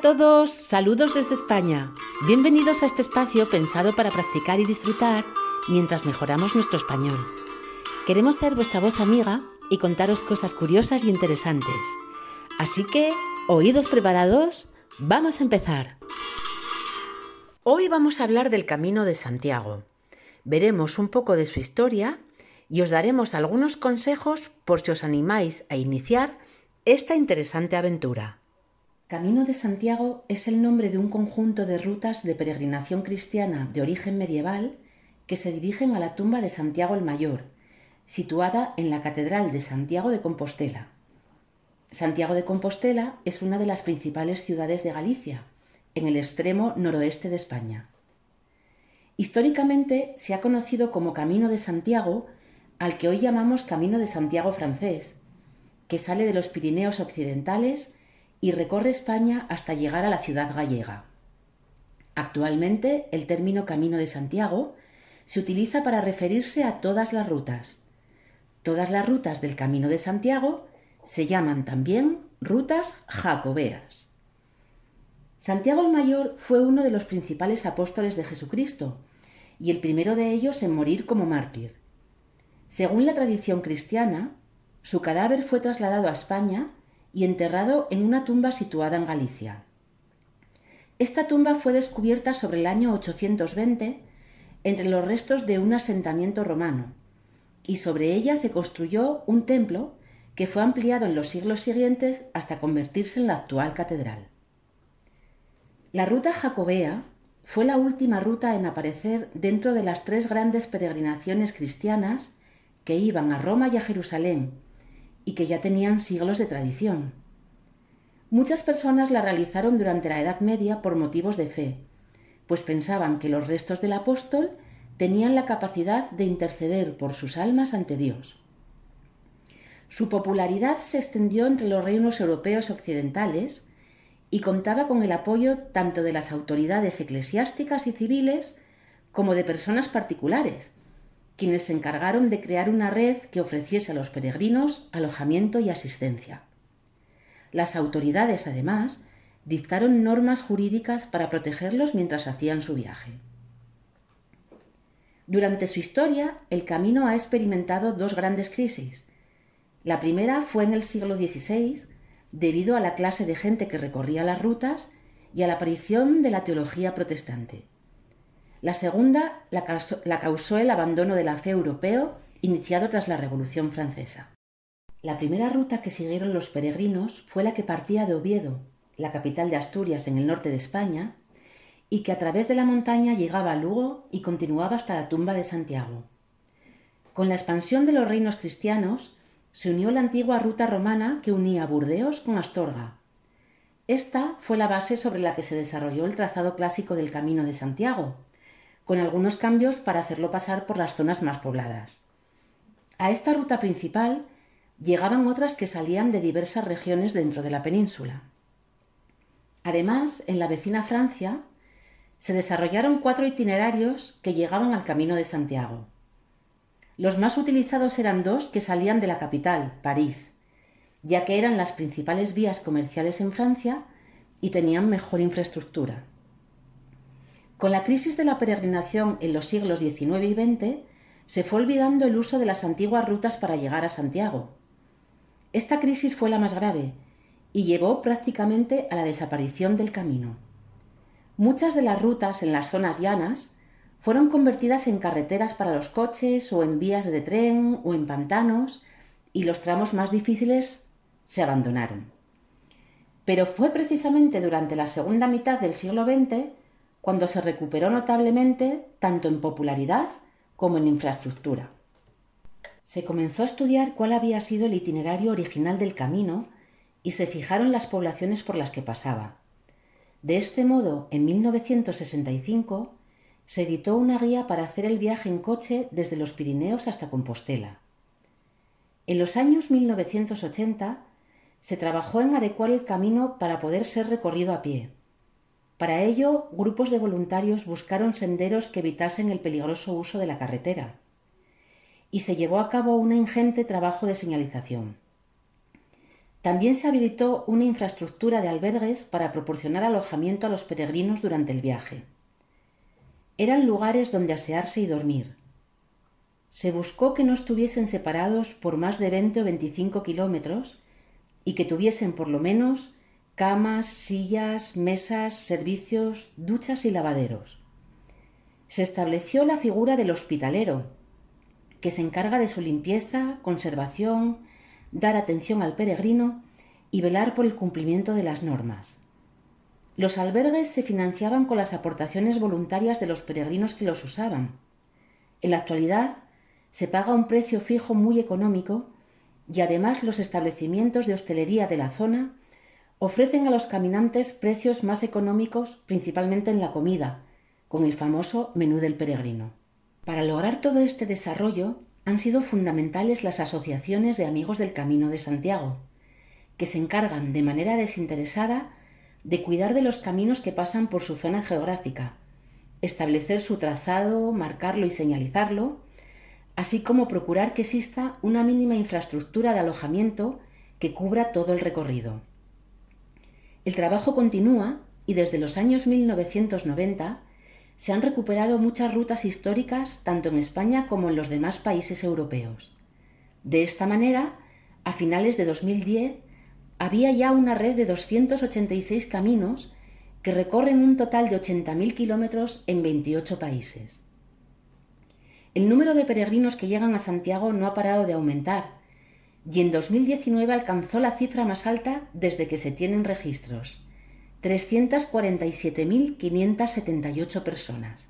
a todos, saludos desde España. Bienvenidos a este espacio pensado para practicar y disfrutar mientras mejoramos nuestro español. Queremos ser vuestra voz amiga y contaros cosas curiosas y interesantes. Así que, oídos preparados, vamos a empezar. Hoy vamos a hablar del Camino de Santiago. Veremos un poco de su historia y os daremos algunos consejos por si os animáis a iniciar esta interesante aventura. Camino de Santiago es el nombre de un conjunto de rutas de peregrinación cristiana de origen medieval que se dirigen a la tumba de Santiago el Mayor, situada en la Catedral de Santiago de Compostela. Santiago de Compostela es una de las principales ciudades de Galicia, en el extremo noroeste de España. Históricamente se ha conocido como Camino de Santiago al que hoy llamamos Camino de Santiago francés, que sale de los Pirineos occidentales y recorre España hasta llegar a la ciudad gallega. Actualmente el término Camino de Santiago se utiliza para referirse a todas las rutas. Todas las rutas del Camino de Santiago se llaman también rutas jacobeas. Santiago el Mayor fue uno de los principales apóstoles de Jesucristo y el primero de ellos en morir como mártir. Según la tradición cristiana, su cadáver fue trasladado a España y enterrado en una tumba situada en Galicia. Esta tumba fue descubierta sobre el año 820 entre los restos de un asentamiento romano, y sobre ella se construyó un templo que fue ampliado en los siglos siguientes hasta convertirse en la actual catedral. La ruta jacobea fue la última ruta en aparecer dentro de las tres grandes peregrinaciones cristianas que iban a Roma y a Jerusalén y que ya tenían siglos de tradición. Muchas personas la realizaron durante la Edad Media por motivos de fe, pues pensaban que los restos del apóstol tenían la capacidad de interceder por sus almas ante Dios. Su popularidad se extendió entre los reinos europeos occidentales y contaba con el apoyo tanto de las autoridades eclesiásticas y civiles como de personas particulares, quienes se encargaron de crear una red que ofreciese a los peregrinos alojamiento y asistencia. Las autoridades, además, dictaron normas jurídicas para protegerlos mientras hacían su viaje. Durante su historia, el camino ha experimentado dos grandes crisis. La primera fue en el siglo XVI, debido a la clase de gente que recorría las rutas y a la aparición de la teología protestante. La segunda la causó, el abandono de la fe europeo iniciado tras la Revolución Francesa. La primera ruta que siguieron los peregrinos fue la que partía de Oviedo, la capital de Asturias en el norte de España, y que a través de la montaña llegaba a Lugo y continuaba hasta la tumba de Santiago. Con la expansión de los reinos cristianos, se unió la antigua ruta romana que unía Burdeos con Astorga. Esta fue la base sobre la que se desarrolló el trazado clásico del Camino de Santiago, con algunos cambios para hacerlo pasar por las zonas más pobladas. A esta ruta principal llegaban otras que salían de diversas regiones dentro de la península. Además, en la vecina Francia se desarrollaron cuatro itinerarios que llegaban al Camino de Santiago. Los más utilizados eran dos que salían de la capital, París, ya que eran las principales vías comerciales en Francia y tenían mejor infraestructura. Con la crisis de la peregrinación en los siglos XIX y XX, se fue olvidando el uso de las antiguas rutas para llegar a Santiago. Esta crisis fue la más grave y llevó prácticamente a la desaparición del camino. Muchas de las rutas en las zonas llanas fueron convertidas en carreteras para los coches o en vías de tren o en pantanos y los tramos más difíciles se abandonaron. Pero fue precisamente durante la segunda mitad del siglo XX cuando se recuperó notablemente tanto en popularidad como en infraestructura. Se comenzó a estudiar cuál había sido el itinerario original del camino y se fijaron las poblaciones por las que pasaba. De este modo, en 1965, se editó una guía para hacer el viaje en coche desde los Pirineos hasta Compostela. En los años 1980 se trabajó en adecuar el camino para poder ser recorrido a pie. Para ello, grupos de voluntarios buscaron senderos que evitasen el peligroso uso de la carretera y se llevó a cabo un ingente trabajo de señalización. También se habilitó una infraestructura de albergues para proporcionar alojamiento a los peregrinos durante el viaje. Eran lugares donde asearse y dormir. Se buscó que no estuviesen separados por más de 20 o 25 kilómetros y que tuviesen por lo menos camas, sillas, mesas, servicios, duchas y lavaderos. Se estableció la figura del hospitalero, que se encarga de su limpieza, conservación, dar atención al peregrino y velar por el cumplimiento de las normas. Los albergues se financiaban con las aportaciones voluntarias de los peregrinos que los usaban. En la actualidad se paga un precio fijo muy económico y además los establecimientos de hostelería de la zona ofrecen a los caminantes precios más económicos principalmente en la comida, con el famoso menú del peregrino. Para lograr todo este desarrollo han sido fundamentales las asociaciones de amigos del Camino de Santiago, que se encargan de manera desinteresada de cuidar de los caminos que pasan por su zona geográfica, establecer su trazado, marcarlo y señalizarlo, así como procurar que exista una mínima infraestructura de alojamiento que cubra todo el recorrido. El trabajo continúa y desde los años 1990 se han recuperado muchas rutas históricas tanto en España como en los demás países europeos. De esta manera, a finales de 2010, había ya una red de 286 caminos que recorren un total de 80.000 kilómetros en 28 países. El número de peregrinos que llegan a Santiago no ha parado de aumentar y en 2019 alcanzó la cifra más alta desde que se tienen registros, 347.578 personas.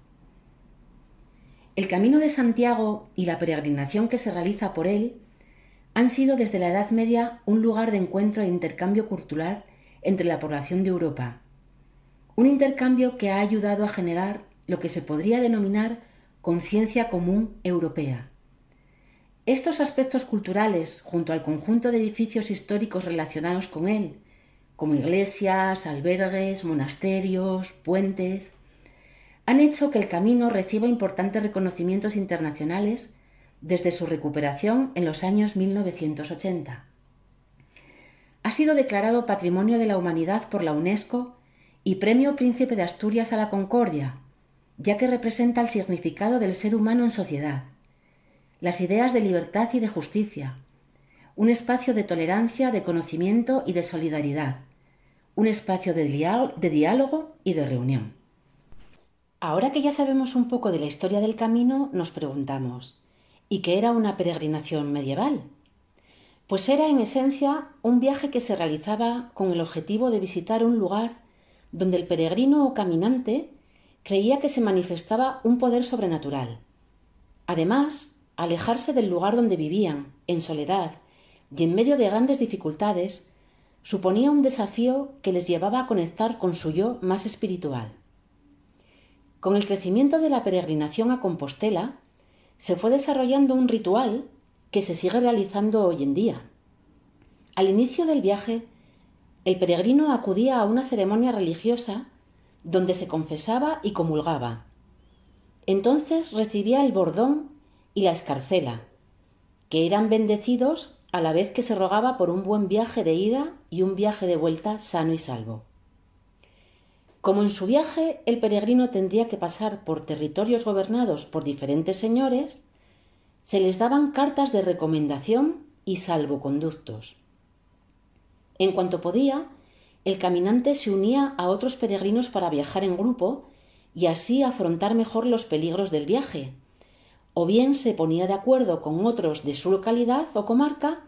El Camino de Santiago y la peregrinación que se realiza por él han sido desde la Edad Media un lugar de encuentro e intercambio cultural entre la población de Europa. Un intercambio que ha ayudado a generar lo que se podría denominar conciencia común europea. Estos aspectos culturales, junto al conjunto de edificios históricos relacionados con él, como iglesias, albergues, monasterios, puentes, han hecho que el camino reciba importantes reconocimientos internacionales desde su recuperación en los años 1980. Ha sido declarado Patrimonio de la Humanidad por la UNESCO y Premio Príncipe de Asturias a la Concordia, ya que representa el significado del ser humano en sociedad, las ideas de libertad y de justicia, un espacio de tolerancia, de conocimiento y de solidaridad, un espacio de, diálogo y de reunión. Ahora que ya sabemos un poco de la historia del camino, nos preguntamos, ¿y qué era una peregrinación medieval? Pues era en esencia un viaje que se realizaba con el objetivo de visitar un lugar donde el peregrino o caminante creía que se manifestaba un poder sobrenatural. Además, alejarse del lugar donde vivían, en soledad y en medio de grandes dificultades, suponía un desafío que les llevaba a conectar con su yo más espiritual. Con el crecimiento de la peregrinación a Compostela, se fue desarrollando un ritual que se sigue realizando hoy en día. Al inicio del viaje, el peregrino acudía a una ceremonia religiosa donde se confesaba y comulgaba. Entonces recibía el bordón y la escarcela, que eran bendecidos a la vez que se rogaba por un buen viaje de ida y un viaje de vuelta sano y salvo. Como en su viaje el peregrino tendría que pasar por territorios gobernados por diferentes señores, se les daban cartas de recomendación y salvoconductos. En cuanto podía, el caminante se unía a otros peregrinos para viajar en grupo y así afrontar mejor los peligros del viaje, o bien se ponía de acuerdo con otros de su localidad o comarca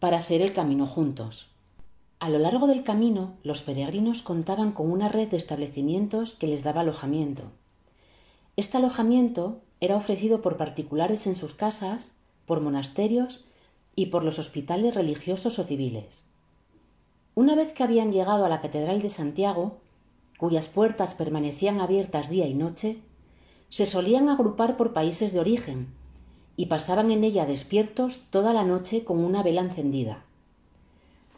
para hacer el camino juntos. A lo largo del camino, los peregrinos contaban con una red de establecimientos que les daba alojamiento. Este alojamiento era ofrecido por particulares en sus casas, por monasterios y por los hospitales religiosos o civiles. Una vez que habían llegado a la Catedral de Santiago, cuyas puertas permanecían abiertas día y noche, se solían agrupar por países de origen y pasaban en ella despiertos toda la noche con una vela encendida.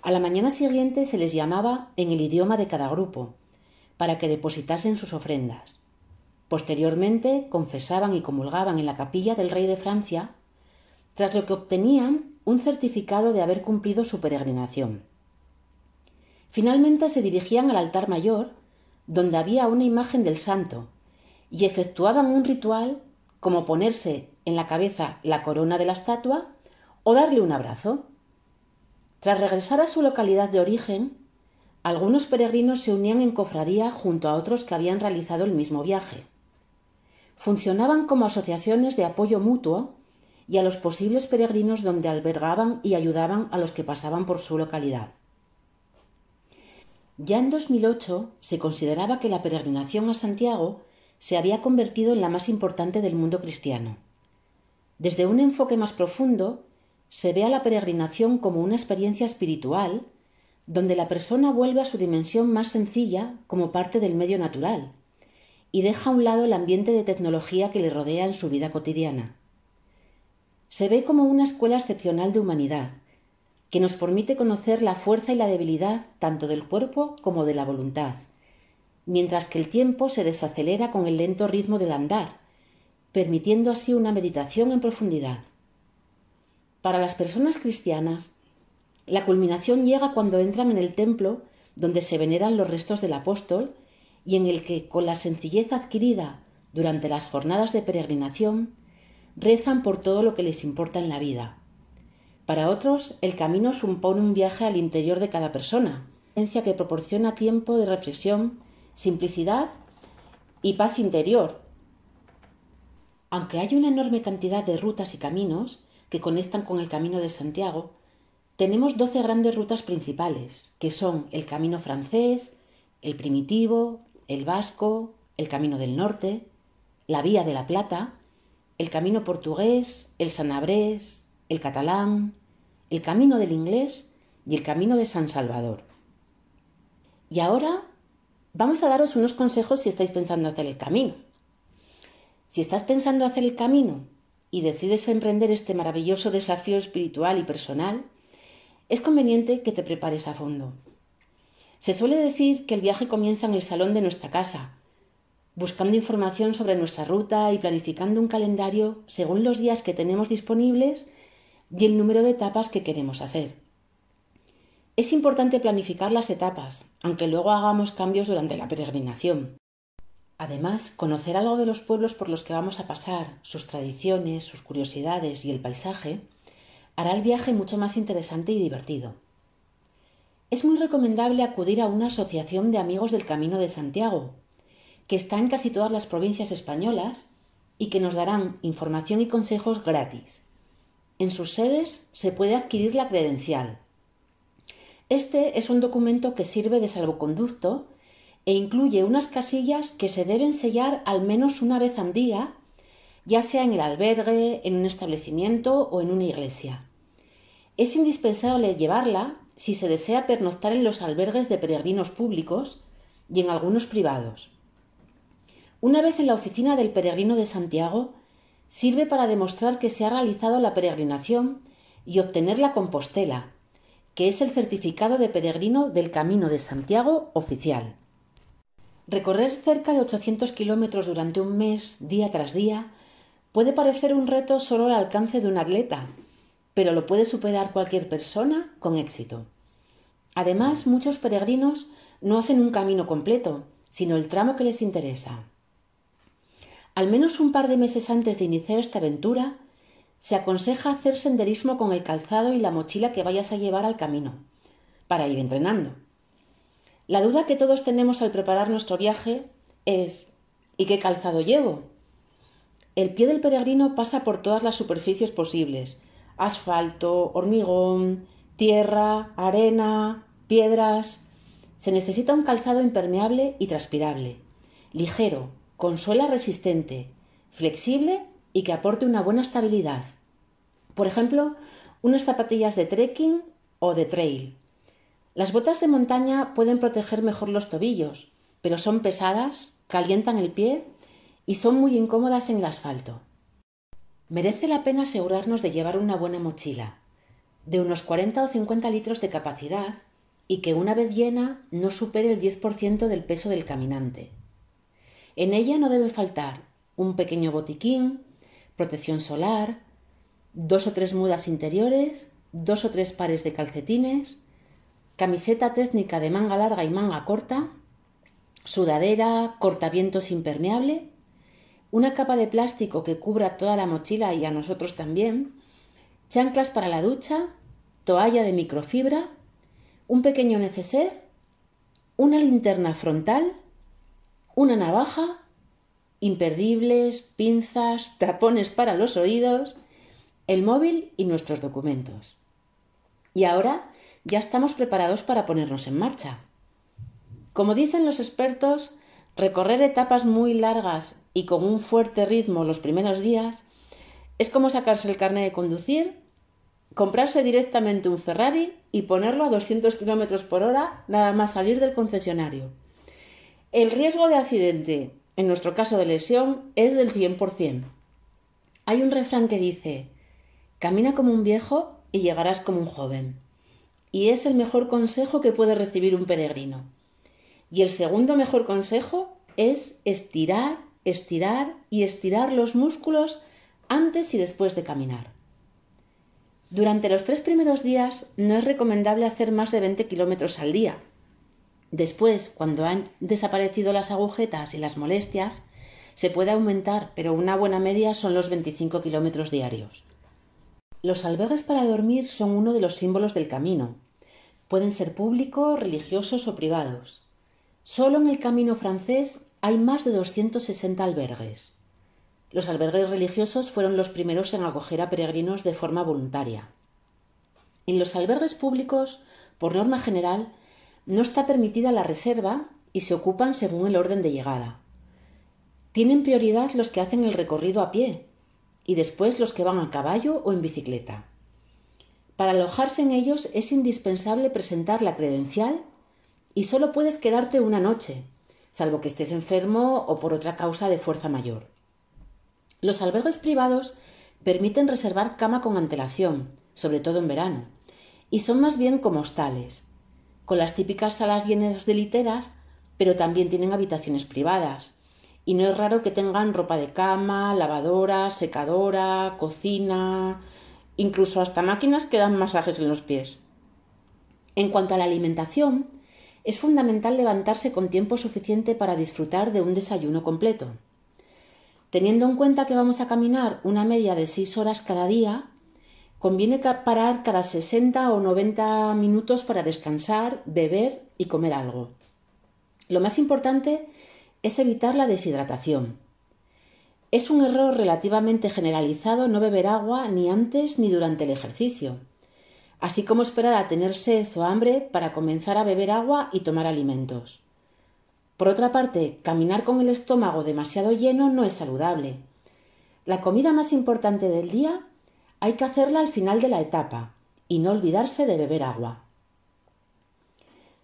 A la mañana siguiente se les llamaba en el idioma de cada grupo, para que depositasen sus ofrendas. Posteriormente confesaban y comulgaban en la capilla del rey de Francia, tras lo que obtenían un certificado de haber cumplido su peregrinación. Finalmente se dirigían al altar mayor, donde había una imagen del santo, y efectuaban un ritual como ponerse en la cabeza la corona de la estatua o darle un abrazo. Tras regresar a su localidad de origen, algunos peregrinos se unían en cofradía junto a otros que habían realizado el mismo viaje. Funcionaban como asociaciones de apoyo mutuo y a los posibles peregrinos donde albergaban y ayudaban a los que pasaban por su localidad. Ya en 2008 se consideraba que la peregrinación a Santiago se había convertido en la más importante del mundo cristiano. Desde un enfoque más profundo, se ve a la peregrinación como una experiencia espiritual donde la persona vuelve a su dimensión más sencilla como parte del medio natural y deja a un lado el ambiente de tecnología que le rodea en su vida cotidiana. Se ve como una escuela excepcional de humanidad, que nos permite conocer la fuerza y la debilidad tanto del cuerpo como de la voluntad, mientras que el tiempo se desacelera con el lento ritmo del andar, permitiendo así una meditación en profundidad. Para las personas cristianas, la culminación llega cuando entran en el templo donde se veneran los restos del apóstol y en el que, con la sencillez adquirida durante las jornadas de peregrinación, rezan por todo lo que les importa en la vida. Para otros, el camino supone un viaje al interior de cada persona, que proporciona tiempo de reflexión, simplicidad y paz interior. Aunque hay una enorme cantidad de rutas y caminos que conectan con el Camino de Santiago, tenemos 12 grandes rutas principales, que son el Camino francés, el primitivo, el vasco, el Camino del Norte, la Vía de la Plata, el Camino portugués, el sanabrés, el catalán, el Camino del inglés y el Camino de San Salvador. Y ahora vamos a daros unos consejos si estáis pensando hacer el camino. Si estás pensando hacer el camino y decides emprender este maravilloso desafío espiritual y personal, es conveniente que te prepares a fondo. Se suele decir que el viaje comienza en el salón de nuestra casa, buscando información sobre nuestra ruta y planificando un calendario según los días que tenemos disponibles y el número de etapas que queremos hacer. Es importante planificar las etapas, aunque luego hagamos cambios durante la peregrinación. Además, conocer algo de los pueblos por los que vamos a pasar, sus tradiciones, sus curiosidades y el paisaje, hará el viaje mucho más interesante y divertido. Es muy recomendable acudir a una asociación de amigos del Camino de Santiago, que está en casi todas las provincias españolas y que nos darán información y consejos gratis. En sus sedes se puede adquirir la credencial. Este es un documento que sirve de salvoconducto e incluye unas casillas que se deben sellar al menos una vez al día ya sea en el albergue, en un establecimiento o en una iglesia. Es indispensable llevarla si se desea pernoctar en los albergues de peregrinos públicos y en algunos privados. Una vez en la oficina del peregrino de Santiago, sirve para demostrar que se ha realizado la peregrinación y obtener la compostela, que es el certificado de peregrino del Camino de Santiago oficial. Recorrer cerca de 800 kilómetros durante un mes, día tras día, Puede parecer un reto solo al alcance de un atleta, pero lo puede superar cualquier persona con éxito. Además, muchos peregrinos no hacen un camino completo, sino el tramo que les interesa. Al menos un par de meses antes de iniciar esta aventura, se aconseja hacer senderismo con el calzado y la mochila que vayas a llevar al camino, para ir entrenando. La duda que todos tenemos al preparar nuestro viaje es ¿y qué calzado llevo? El pie del peregrino pasa por todas las superficies posibles, asfalto, hormigón, tierra, arena, piedras. Se necesita un calzado impermeable y transpirable, ligero, con suela resistente, flexible y que aporte una buena estabilidad. Por ejemplo, unas zapatillas de trekking o de trail. Las botas de montaña pueden proteger mejor los tobillos, pero son pesadas, calientan el pie y son muy incómodas en el asfalto. Merece la pena asegurarnos de llevar una buena mochila, de unos 40 o 50 litros de capacidad y que una vez llena no supere el 10% del peso del caminante. En ella no debe faltar un pequeño botiquín, protección solar, dos o tres mudas interiores, dos o tres pares de calcetines, camiseta técnica de manga larga y manga corta, sudadera, cortavientos impermeable, una capa de plástico que cubra toda la mochila y a nosotros también, chanclas para la ducha, toalla de microfibra, un pequeño neceser, una linterna frontal, una navaja, imperdibles, pinzas, tapones para los oídos, el móvil y nuestros documentos. Y ahora ya estamos preparados para ponernos en marcha. Como dicen los expertos, recorrer etapas muy largas y con un fuerte ritmo los primeros días es como sacarse el carnet de conducir, comprarse directamente un Ferrari y ponerlo a 200 km por hora nada más salir del concesionario. El riesgo de accidente, en nuestro caso de lesión, es del 100%. Hay un refrán que dice, camina como un viejo y llegarás como un joven. Y es el mejor consejo que puede recibir un peregrino. Y el segundo mejor consejo es estirar, estirar y estirar los músculos antes y después de caminar. Durante los tres primeros días no es recomendable hacer más de 20 kilómetros al día. Después, cuando han desaparecido las agujetas y las molestias, se puede aumentar, pero una buena media son los 25 kilómetros diarios. Los albergues para dormir son uno de los símbolos del camino. Pueden ser públicos, religiosos o privados. Solo en el camino francés hay más de 260 albergues. Los albergues religiosos fueron los primeros en acoger a peregrinos de forma voluntaria. En los albergues públicos, por norma general, no está permitida la reserva y se ocupan según el orden de llegada. Tienen prioridad los que hacen el recorrido a pie y después los que van a caballo o en bicicleta. Para alojarse en ellos es indispensable presentar la credencial y solo puedes quedarte una noche, salvo que estés enfermo o por otra causa de fuerza mayor. Los albergues privados permiten reservar cama con antelación, sobre todo en verano, y son más bien como hostales, con las típicas salas llenas de literas, pero también tienen habitaciones privadas, y no es raro que tengan ropa de cama, lavadora, secadora, cocina, incluso hasta máquinas que dan masajes en los pies. En cuanto a la alimentación, es fundamental levantarse con tiempo suficiente para disfrutar de un desayuno completo. Teniendo en cuenta que vamos a caminar una media de 6 horas cada día, conviene parar cada 60 o 90 minutos para descansar, beber y comer algo. Lo más importante es evitar la deshidratación. Es un error relativamente generalizado no beber agua ni antes ni durante el ejercicio así como esperar a tener sed o hambre para comenzar a beber agua y tomar alimentos. Por otra parte, caminar con el estómago demasiado lleno no es saludable. La comida más importante del día hay que hacerla al final de la etapa y no olvidarse de beber agua.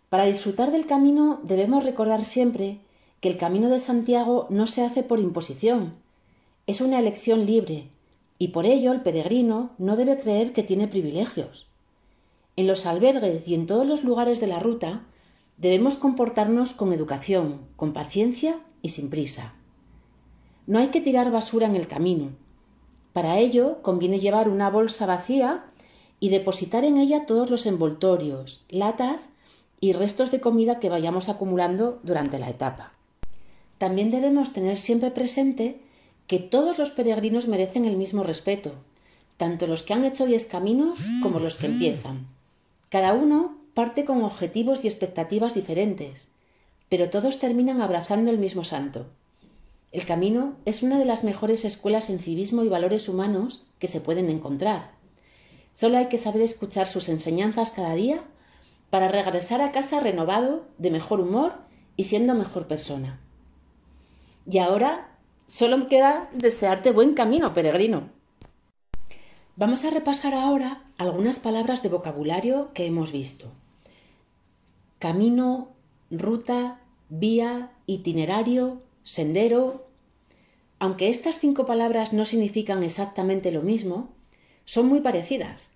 Para disfrutar del camino debemos recordar siempre que el camino de Santiago no se hace por imposición, es una elección libre y por ello el peregrino no debe creer que tiene privilegios. En los albergues y en todos los lugares de la ruta debemos comportarnos con educación, con paciencia y sin prisa. No hay que tirar basura en el camino. Para ello conviene llevar una bolsa vacía y depositar en ella todos los envoltorios, latas y restos de comida que vayamos acumulando durante la etapa. También debemos tener siempre presente que todos los peregrinos merecen el mismo respeto, tanto los que han hecho diez caminos como los que empiezan. Cada uno parte con objetivos y expectativas diferentes, pero todos terminan abrazando el mismo santo. El camino es una de las mejores escuelas en civismo y valores humanos que se pueden encontrar. Solo hay que saber escuchar sus enseñanzas cada día para regresar a casa renovado, de mejor humor y siendo mejor persona. Y ahora solo me queda desearte buen camino, peregrino. Vamos a repasar ahora algunas palabras de vocabulario que hemos visto. Camino, ruta, vía, itinerario, sendero. Aunque estas cinco palabras no significan exactamente lo mismo, son muy parecidas.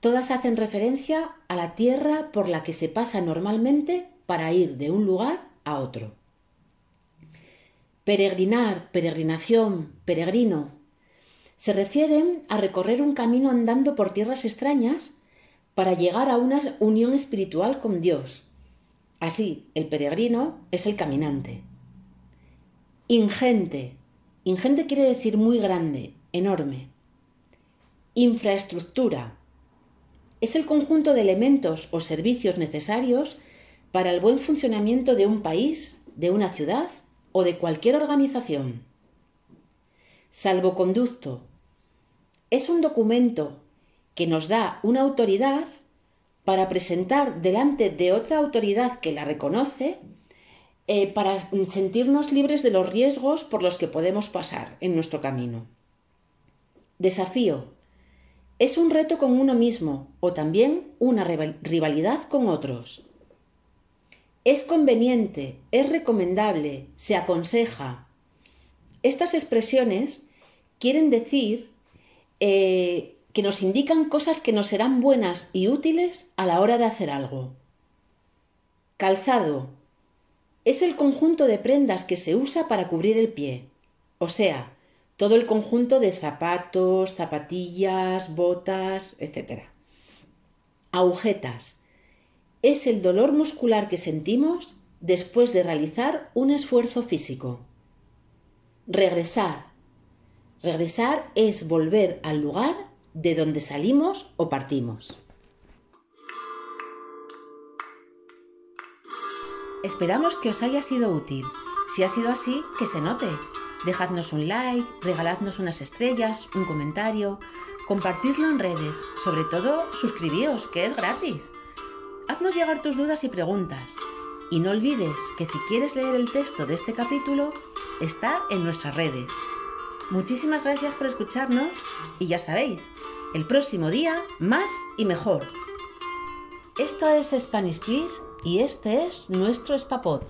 Todas hacen referencia a la tierra por la que se pasa normalmente para ir de un lugar a otro. Peregrinar, peregrinación, peregrino, se refieren a recorrer un camino andando por tierras extrañas para llegar a una unión espiritual con Dios. Así, el peregrino es el caminante. Ingente. Ingente quiere decir muy grande, enorme. Infraestructura. Es el conjunto de elementos o servicios necesarios para el buen funcionamiento de un país, de una ciudad o de cualquier organización. Salvoconducto. Es un documento que nos da una autoridad para presentar delante de otra autoridad que la reconoce eh, para sentirnos libres de los riesgos por los que podemos pasar en nuestro camino. Desafío. Es un reto con uno mismo o también una rivalidad con otros. Es conveniente, es recomendable, se aconseja. Estas expresiones quieren decir eh, que nos indican cosas que nos serán buenas y útiles a la hora de hacer algo. Calzado. Es el conjunto de prendas que se usa para cubrir el pie, o sea, todo el conjunto de zapatos, zapatillas, botas, etc. Agujetas. Es el dolor muscular que sentimos después de realizar un esfuerzo físico. Regresar. Regresar es volver al lugar de donde salimos o partimos. Esperamos que os haya sido útil. Si ha sido así, que se note. Dejadnos un like, regaladnos unas estrellas, un comentario, compartidlo en redes, sobre todo suscribíos, que es gratis. Haznos llegar tus dudas y preguntas. Y no olvides que si quieres leer el texto de este capítulo, está en nuestras redes. Muchísimas gracias por escucharnos y ya sabéis, el próximo día más y mejor. Esto es Spanish Please y este es nuestro Spapod.